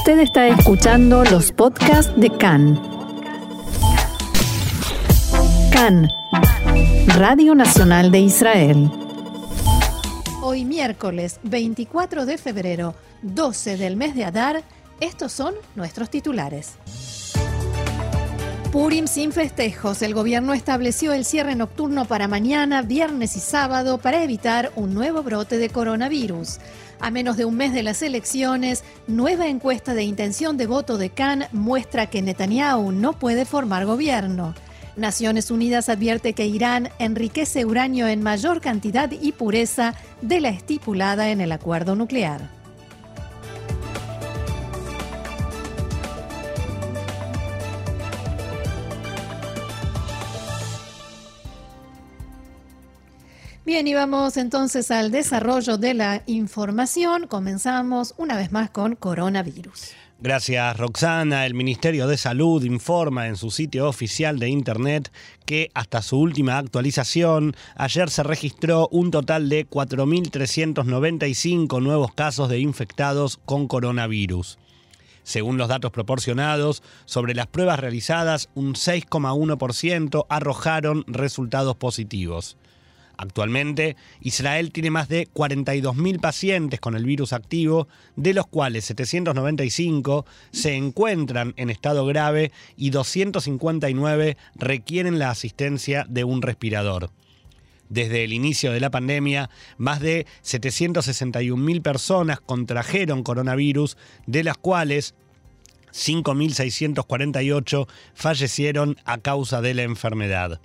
Usted está escuchando los podcasts de CAN. CAN, Radio Nacional de Israel. Hoy miércoles 24 de febrero, 12 del mes de Adar, estos son nuestros titulares. Purim sin festejos. El gobierno estableció el cierre nocturno para mañana, viernes y sábado para evitar un nuevo brote de coronavirus. A menos de un mes de las elecciones, nueva encuesta de intención de voto de Cannes muestra que Netanyahu no puede formar gobierno. Naciones Unidas advierte que Irán enriquece uranio en mayor cantidad y pureza de la estipulada en el acuerdo nuclear. Bien, y vamos entonces al desarrollo de la información. Comenzamos una vez más con coronavirus. Gracias, Roxana. El Ministerio de Salud informa en su sitio oficial de Internet que hasta su última actualización, ayer se registró un total de 4.395 nuevos casos de infectados con coronavirus. Según los datos proporcionados, sobre las pruebas realizadas, un 6,1% arrojaron resultados positivos. Actualmente, Israel tiene más de 42.000 pacientes con el virus activo, de los cuales 795 se encuentran en estado grave y 259 requieren la asistencia de un respirador. Desde el inicio de la pandemia, más de 761.000 personas contrajeron coronavirus, de las cuales 5.648 fallecieron a causa de la enfermedad.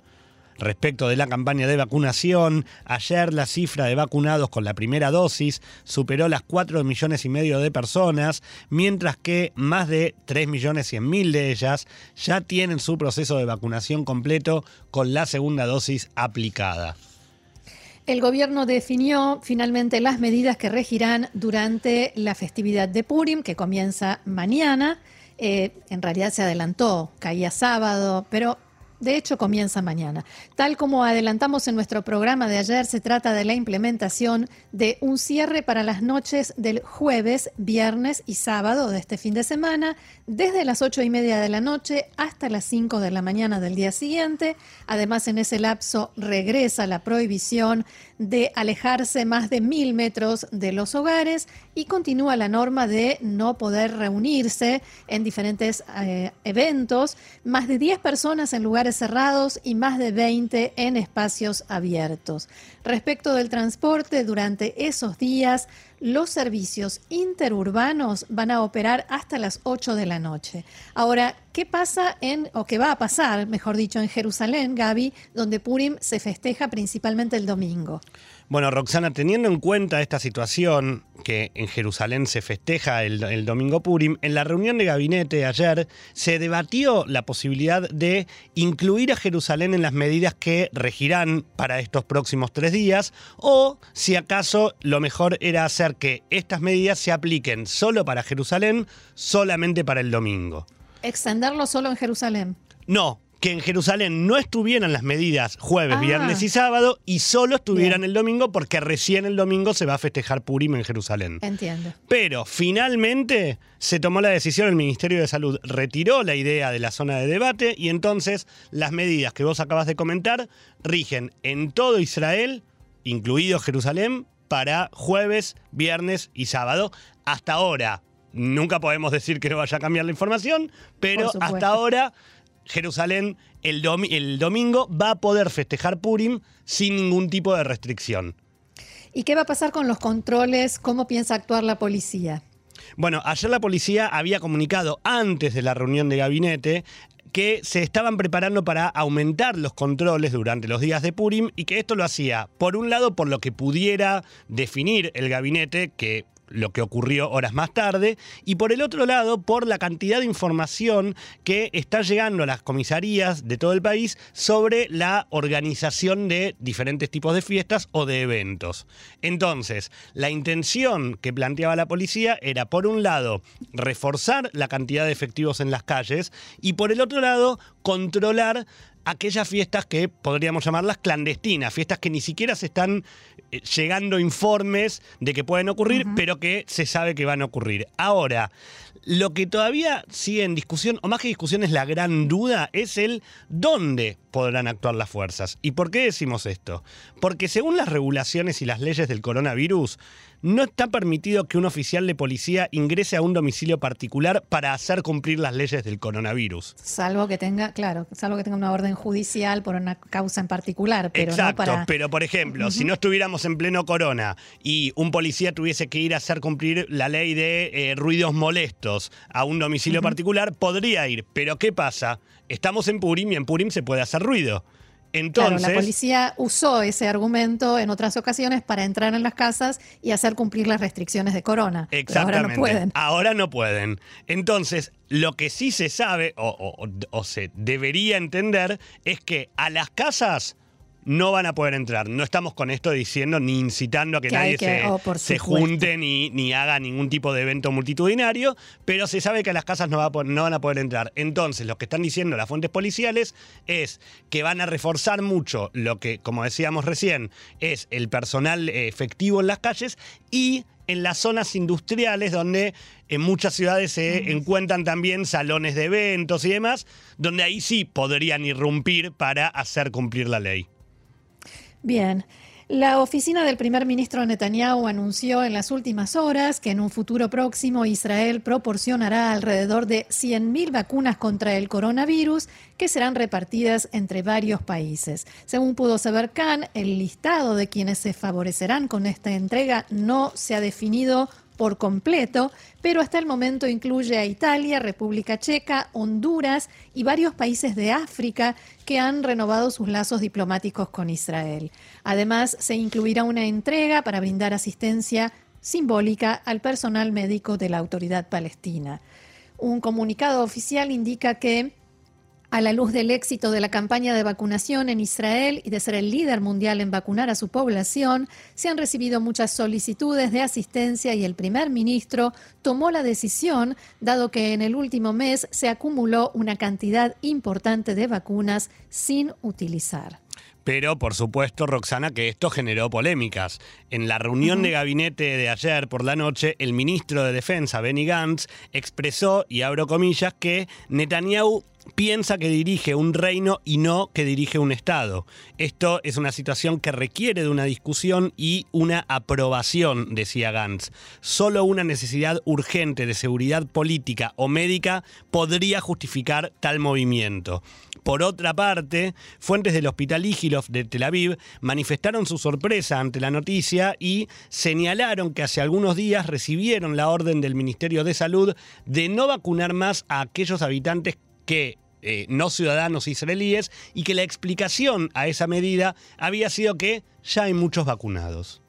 Respecto de la campaña de vacunación, ayer la cifra de vacunados con la primera dosis superó las 4 millones y medio de personas, mientras que más de 3 millones 100 mil de ellas ya tienen su proceso de vacunación completo con la segunda dosis aplicada. El gobierno definió finalmente las medidas que regirán durante la festividad de Purim, que comienza mañana. Eh, en realidad se adelantó, caía sábado, pero de hecho, comienza mañana. Tal como adelantamos en nuestro programa de ayer, se trata de la implementación de un cierre para las noches del jueves, viernes y sábado de este fin de semana, desde las ocho y media de la noche hasta las 5 de la mañana del día siguiente. Además, en ese lapso regresa la prohibición de alejarse más de mil metros de los hogares y continúa la norma de no poder reunirse en diferentes eh, eventos, más de 10 personas en lugares cerrados y más de 20 en espacios abiertos. Respecto del transporte, durante esos días los servicios interurbanos van a operar hasta las 8 de la noche. Ahora, ¿qué pasa en, o qué va a pasar, mejor dicho, en Jerusalén, Gaby, donde Purim se festeja principalmente el domingo? Bueno, Roxana, teniendo en cuenta esta situación, que en Jerusalén se festeja el, domingo Purim, en la reunión de gabinete ayer se debatió la posibilidad de incluir a Jerusalén en las medidas que regirán para estos próximos tres días, o si acaso lo mejor era hacer que estas medidas se apliquen solo para Jerusalén, solamente para el domingo. Extenderlo solo en Jerusalén. No, que en Jerusalén no estuvieran las medidas jueves, ah. viernes y sábado y solo estuvieran el domingo porque recién el domingo se va a festejar Purim en Jerusalén. Entiendo. Pero finalmente se tomó la decisión, el Ministerio de Salud retiró la idea de la zona de debate y entonces las medidas que vos acabas de comentar rigen en todo Israel, incluido Jerusalén, para jueves, viernes y sábado. Hasta ahora, nunca podemos decir que no vaya a cambiar la información, pero hasta ahora Jerusalén el, el domingo va a poder festejar Purim sin ningún tipo de restricción. ¿Y qué va a pasar con los controles? ¿Cómo piensa actuar la policía? Bueno, ayer la policía había comunicado antes de la reunión de gabinete que se estaban preparando para aumentar los controles durante los días de Purim y que esto lo hacía, por un lado, por lo que pudiera definir el gabinete, que lo que ocurrió horas más tarde, y por el otro lado, por la cantidad de información que está llegando a las comisarías de todo el país sobre la organización de diferentes tipos de fiestas o de eventos. Entonces, la intención que planteaba la policía era, por un lado, reforzar la cantidad de efectivos en las calles y por el otro lado, controlar aquellas fiestas que podríamos llamarlas clandestinas, fiestas que ni siquiera se están eh, llegando informes de que pueden ocurrir, pero que se sabe que van a ocurrir. Ahora, lo que todavía sigue en discusión, o más que discusión es la gran duda, es el dónde podrán actuar las fuerzas. ¿Y por qué decimos esto? Porque según las regulaciones y las leyes del coronavirus, no está permitido que un oficial de policía ingrese a un domicilio particular para hacer cumplir las leyes del coronavirus. Salvo que tenga, claro, salvo que tenga una orden judicial por una causa en particular, pero Exacto, no para... pero por ejemplo, si no estuviéramos en pleno corona y un policía tuviese que ir a hacer cumplir la ley de eh, ruidos molestos a un domicilio particular, podría ir. Pero ¿qué pasa? Estamos en Purim y en Purim se puede hacer ruido. Entonces, claro, la policía usó ese argumento en otras ocasiones para entrar en las casas y hacer cumplir las restricciones de corona. Exactamente. ahora no pueden. Ahora no pueden. Entonces, lo que sí se sabe o, o- o se debería entender es que a las casas no van a poder entrar. No estamos con esto diciendo ni incitando a que, nadie que- se, oh, se junte ni, ni haga ningún tipo de evento multitudinario, pero se sabe que a las casas no, va a po- no van a poder entrar. Entonces, lo que están diciendo las fuentes policiales es que van a reforzar mucho lo que, como decíamos recién, es el personal efectivo en las calles y en las zonas industriales donde en muchas ciudades se encuentran también salones de eventos y demás, donde ahí sí podrían irrumpir para hacer cumplir la ley. Bien. La oficina del primer ministro Netanyahu anunció en las últimas horas que en un futuro próximo Israel proporcionará alrededor de 100.000 vacunas contra el coronavirus que serán repartidas entre varios países. Según pudo saber Khan, el listado de quienes se favorecerán con esta entrega no se ha definido por completo, pero hasta el momento incluye a Italia, República Checa, Honduras y varios países de África que han renovado sus lazos diplomáticos con Israel. Además, se incluirá una entrega para brindar asistencia simbólica al personal médico de la autoridad palestina. Un comunicado oficial indica que a la luz del éxito de la campaña de vacunación en Israel y de ser el líder mundial en vacunar a su población, se han recibido muchas solicitudes de asistencia y el primer ministro tomó la decisión, dado que en el último mes se acumuló una cantidad importante de vacunas sin utilizar. Pero, por supuesto, Roxana, que esto generó polémicas. En la reunión de gabinete de ayer por la noche, el ministro de Defensa, Benny Gantz, expresó, y abro comillas, que Netanyahu piensa que dirige un reino y no que dirige un Estado. Esto es una situación que requiere de una discusión y una aprobación, decía Gantz. Solo una necesidad urgente de seguridad política o médica podría justificar tal movimiento. Por otra parte, fuentes del Hospital Igilov de Tel Aviv manifestaron su sorpresa ante la noticia y señalaron que hace algunos días recibieron la orden del Ministerio de Salud de no vacunar más a aquellos habitantes que eh, no ciudadanos israelíes y que la explicación a esa medida había sido que ya hay muchos vacunados.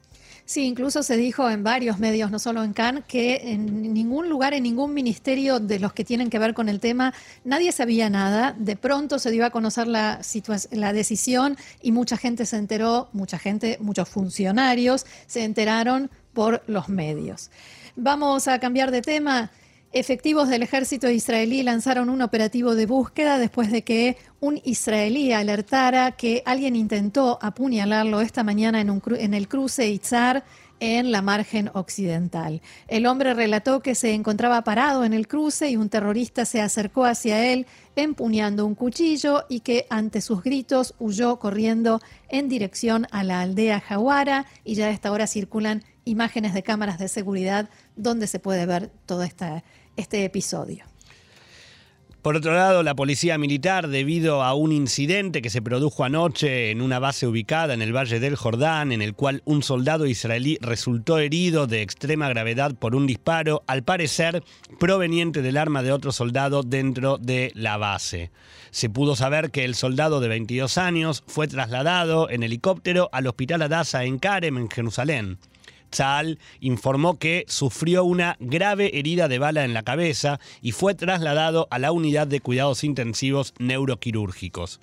Sí, incluso se dijo en varios medios, no solo en Cannes, que en ningún lugar, en ningún ministerio de los que tienen que ver con el tema, nadie sabía nada. De pronto se dio a conocer la, la decisión y mucha gente se enteró, mucha gente, muchos funcionarios se enteraron por los medios. Vamos a cambiar de tema. Efectivos del ejército israelí lanzaron un operativo de búsqueda después de que un israelí alertara que alguien intentó apuñalarlo esta mañana en, un en el cruce Itzar en la margen occidental. El hombre relató que se encontraba parado en el cruce y un terrorista se acercó hacia él empuñando un cuchillo y que ante sus gritos huyó corriendo en dirección a la aldea Jawara y ya a esta hora circulan imágenes de cámaras de seguridad donde se puede ver todo esta, este episodio. Por otro lado, la policía militar, debido a un incidente que se produjo anoche en una base ubicada en el Valle del Jordán, en el cual un soldado israelí resultó herido de extrema gravedad por un disparo, al parecer proveniente del arma de otro soldado dentro de la base. Se pudo saber que el soldado de 22 años fue trasladado en helicóptero al hospital Adasa en Karem, en Jerusalén. Tzal informó que sufrió una grave herida de bala en la cabeza y fue trasladado a la unidad de cuidados intensivos neuroquirúrgicos.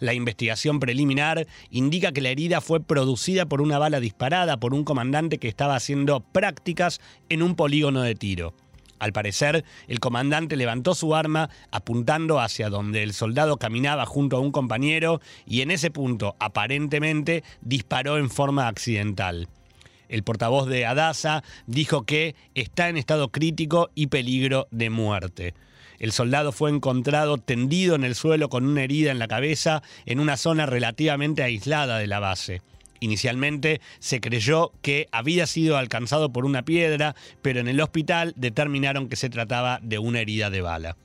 La investigación preliminar indica que la herida fue producida por una bala disparada por un comandante que estaba haciendo prácticas en un polígono de tiro. Al parecer, el comandante levantó su arma apuntando hacia donde el soldado caminaba junto a un compañero y en ese punto, aparentemente, disparó en forma accidental. El portavoz de Adasa dijo que está en estado crítico y peligro de muerte. El soldado fue encontrado tendido en el suelo con una herida en la cabeza en una zona relativamente aislada de la base. Inicialmente se creyó que había sido alcanzado por una piedra, pero en el hospital determinaron que se trataba de una herida de bala.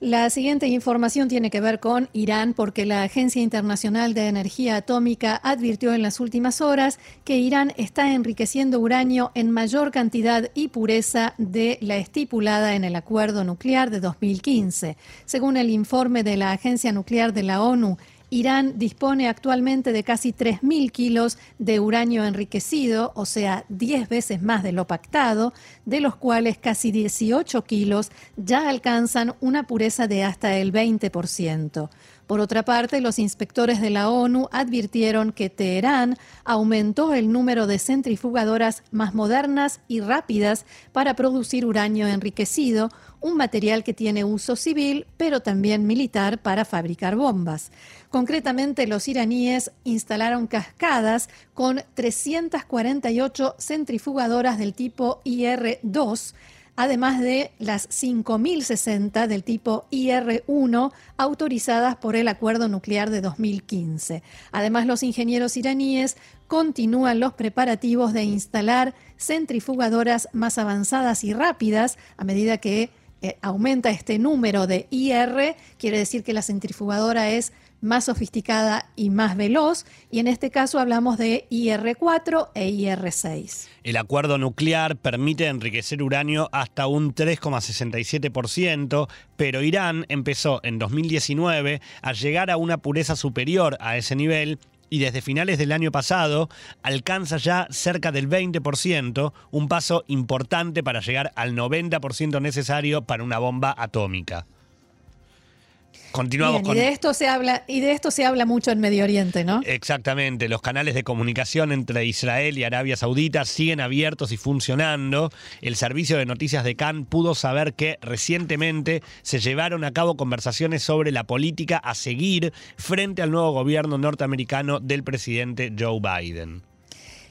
La siguiente información tiene que ver con Irán porque la Agencia Internacional de Energía Atómica advirtió en las últimas horas que Irán está enriqueciendo uranio en mayor cantidad y pureza de la estipulada en el acuerdo nuclear de 2015. Según el informe de la Agencia Nuclear de la ONU, Irán dispone actualmente de casi 3.000 kilos de uranio enriquecido, o sea, 10 veces más de lo pactado, de los cuales casi 18 kilos ya alcanzan una pureza de hasta el 20%. Por otra parte, los inspectores de la ONU advirtieron que Teherán aumentó el número de centrifugadoras más modernas y rápidas para producir uranio enriquecido, un material que tiene uso civil, pero también militar para fabricar bombas. Concretamente, los iraníes instalaron cascadas con 348 centrifugadoras del tipo IR-2, además de las 5.060 del tipo IR-1 autorizadas por el Acuerdo Nuclear de 2015. Además, los ingenieros iraníes continúan los preparativos de instalar centrifugadoras más avanzadas y rápidas a medida que eh, aumenta este número de IR, quiere decir que la centrifugadora es más sofisticada y más veloz, y en este caso hablamos de IR4 e IR6. El acuerdo nuclear permite enriquecer uranio hasta un 3,67%, pero Irán empezó en 2019 a llegar a una pureza superior a ese nivel y desde finales del año pasado alcanza ya cerca del 20%, un paso importante para llegar al 90% necesario para una bomba atómica. Continuamos con... y de esto se habla y de esto se habla mucho en Medio Oriente, ¿no? Exactamente, los canales de comunicación entre Israel y Arabia Saudita siguen abiertos y funcionando. El servicio de noticias de Cannes pudo saber que recientemente se llevaron a cabo conversaciones sobre la política a seguir frente al nuevo gobierno norteamericano del presidente Joe Biden.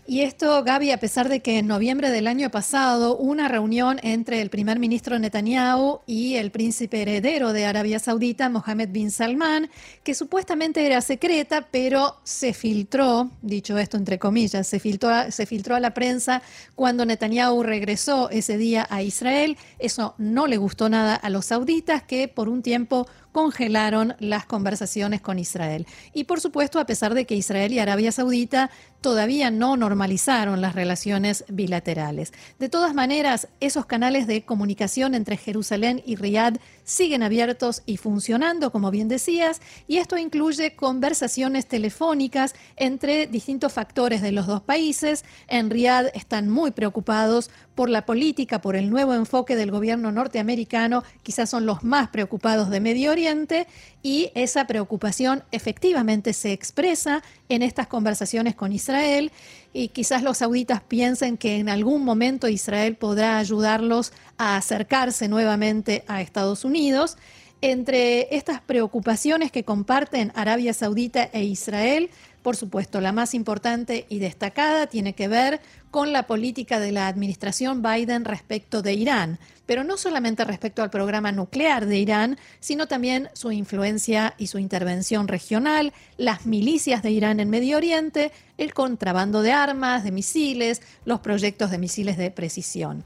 Y esto, Gaby, a pesar de que en noviembre del año pasado una reunión entre el primer ministro Netanyahu y el príncipe heredero de Arabia Saudita, Mohammed bin Salman, que supuestamente era secreta, pero se filtró, dicho esto entre comillas, se filtró, se filtró a la prensa cuando Netanyahu regresó ese día a Israel. Eso no le gustó nada a los sauditas, que por un tiempo congelaron las conversaciones con Israel. Y por supuesto, a pesar de que Israel y Arabia Saudita todavía no normalizaron las relaciones bilaterales. De todas maneras, esos canales de comunicación entre Jerusalén y Riad siguen abiertos y funcionando, como bien decías, y esto incluye conversaciones telefónicas entre distintos factores de los dos países. En Riad están muy preocupados por la política, por el nuevo enfoque del gobierno norteamericano, quizás son los más preocupados de Medio Oriente, y esa preocupación efectivamente se expresa en estas conversaciones con Israel y quizás los sauditas piensen que en algún momento Israel podrá ayudarlos a acercarse nuevamente a Estados Unidos. Entre estas preocupaciones que comparten Arabia Saudita e Israel, por supuesto, la más importante y destacada tiene que ver con la política de la administración Biden respecto de Irán, pero no solamente respecto al programa nuclear de Irán, sino también su influencia y su intervención regional, las milicias de Irán en Medio Oriente, el contrabando de armas, de misiles, los proyectos de misiles de precisión.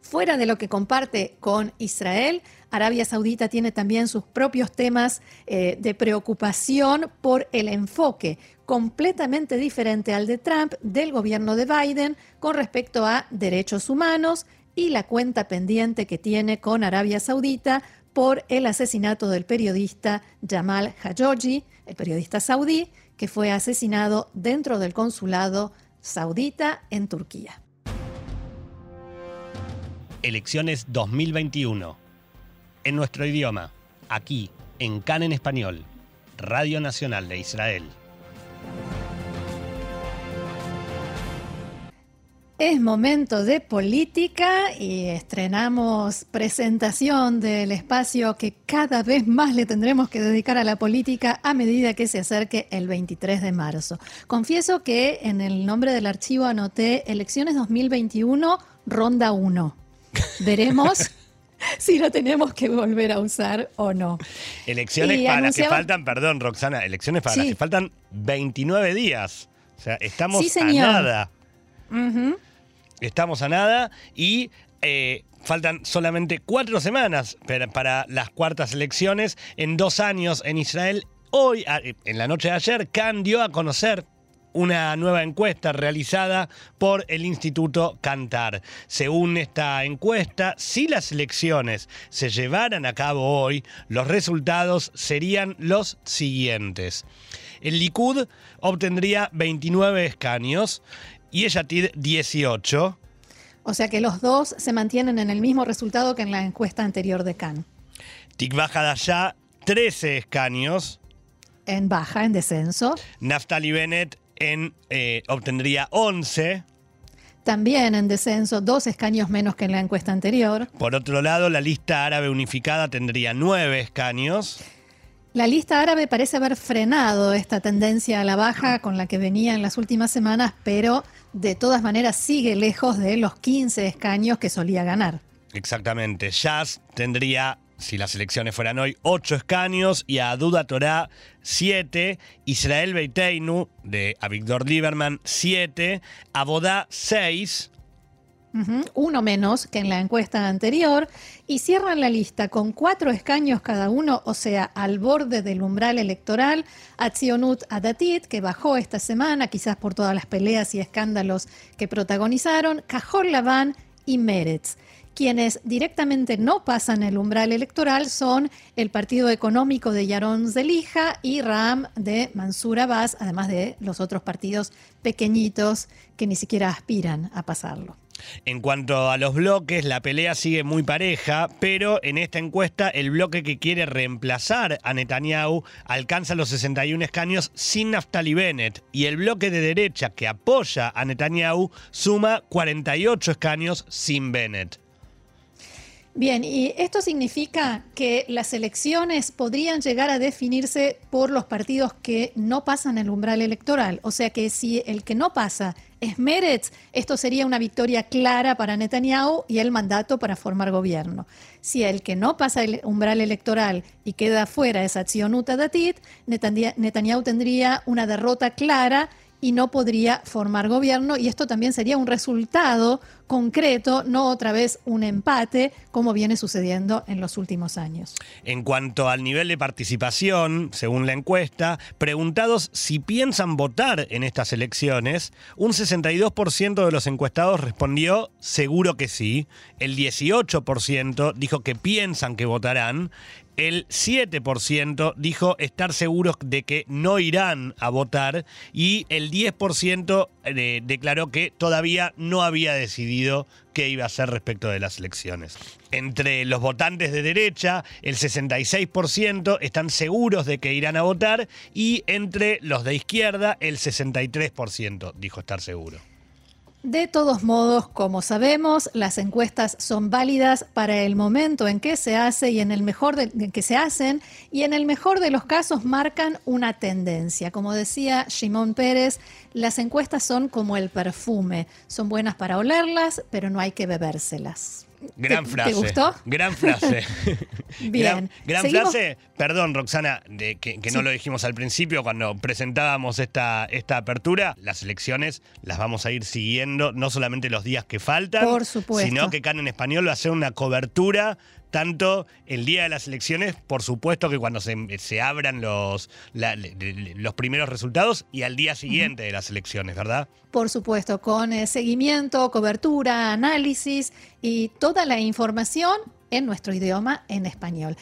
Fuera de lo que comparte con Israel, Arabia Saudita tiene también sus propios temas eh, de preocupación por el enfoque completamente diferente al de Trump del gobierno de Biden con respecto a derechos humanos y la cuenta pendiente que tiene con Arabia Saudita por el asesinato del periodista Jamal Khashoggi, el periodista saudí, que fue asesinado dentro del consulado saudita en Turquía. Elecciones 2021 en nuestro idioma, aquí, en CAN en Español, Radio Nacional de Israel. Es momento de política y estrenamos presentación del espacio que cada vez más le tendremos que dedicar a la política a medida que se acerque el 23 de marzo. Confieso que en el nombre del archivo anoté elecciones 2021, ronda 1. Veremos. si lo tenemos que volver a usar o no. Elecciones Y para las que faltan, perdón, Roxana, elecciones para Sí. las que faltan 29 días. O sea, estamos Sí, a nada. Estamos a nada y eh, faltan solamente cuatro semanas para, para las cuartas elecciones en dos años en Israel. Hoy, a- en la noche de ayer, Khan dio a conocer una nueva encuesta realizada por el Instituto Cantar. Según esta encuesta, si las elecciones se llevaran a cabo hoy, los resultados serían los siguientes. El Likud obtendría 29 escaños y Yatid 18. O sea que los dos se mantienen en el mismo resultado que en la encuesta anterior de Cannes. Tikva Hadashah 13 escaños. En baja, en descenso. Naftali Bennett en, eh, obtendría 11. También en descenso, dos escaños menos que en la encuesta anterior. Por otro lado, la lista árabe unificada tendría 9 escaños. La lista árabe parece haber frenado esta tendencia a la baja con la que venía en las últimas semanas, pero de todas maneras sigue lejos de los 15 escaños que solía ganar. Exactamente. Jazz tendría, si las elecciones fueran hoy, 8 escaños y a Duda Torah 7. Israel Beiteinu de Avigdor Lieberman 7. Abodá 6. Ujú, Uno menos que en la encuesta anterior y cierran la lista con cuatro escaños cada uno, o sea, al borde del umbral electoral, Atzionut Adatit, que bajó esta semana, quizás por todas las peleas y escándalos que protagonizaron, Cajol Laván y Meretz. Quienes directamente no pasan el umbral electoral son el Partido Económico de Yaron Zelija y Ram de Mansur Abbas, además de los otros partidos pequeñitos que ni siquiera aspiran a pasarlo. En cuanto a los bloques, la pelea sigue muy pareja, pero en esta encuesta el bloque que quiere reemplazar a Netanyahu alcanza los 61 escaños sin Naftali Bennett y el bloque de derecha que apoya a Netanyahu suma 48 escaños sin Bennett. Bien, y esto significa que las elecciones podrían llegar a definirse por los partidos que no pasan el umbral electoral. O sea que si el que no pasa es Meretz, esto sería una victoria clara para Netanyahu y el mandato para formar gobierno. Si el que no pasa el umbral electoral y queda fuera es Atzionuta Datit, Netanya- Netanyahu tendría una derrota clara y no podría formar gobierno y esto también sería un resultado concreto, no otra vez un empate, como viene sucediendo en los últimos años. En cuanto al nivel de participación, según la encuesta, preguntados si piensan votar en estas elecciones, un 62% de los encuestados respondió seguro que sí, el 18% dijo que piensan que votarán, el 7% dijo estar seguros de que no irán a votar. Y el 10% eh, declaró que todavía no había decidido qué iba a hacer respecto de las elecciones. Entre los votantes de derecha, el 66% están seguros de que irán a votar y entre los de izquierda, el 63% dijo estar seguro. De todos modos, como sabemos, las encuestas son válidas para el momento en que se hace y en el mejor de, que se hacen y en el mejor de los casos marcan una tendencia. Como decía Shimon Pérez, las encuestas son como el perfume, son buenas para olerlas, pero no hay que bebérselas. Gran ¿Te- frase. ¿Te gustó? Gran frase. Bien. Gran, frase. Perdón, Roxana, de que, que no Sí. lo dijimos al principio cuando presentábamos esta, esta apertura. Las elecciones las vamos a ir siguiendo, no solamente los días que faltan, Por supuesto. sino que Can en Español va a hacer una cobertura tanto el día de las elecciones, por supuesto que cuando se, se abran los, la- los primeros resultados y al día siguiente de las elecciones, ¿verdad? Por supuesto, con eh, seguimiento, cobertura, análisis y toda la información en nuestro idioma en español.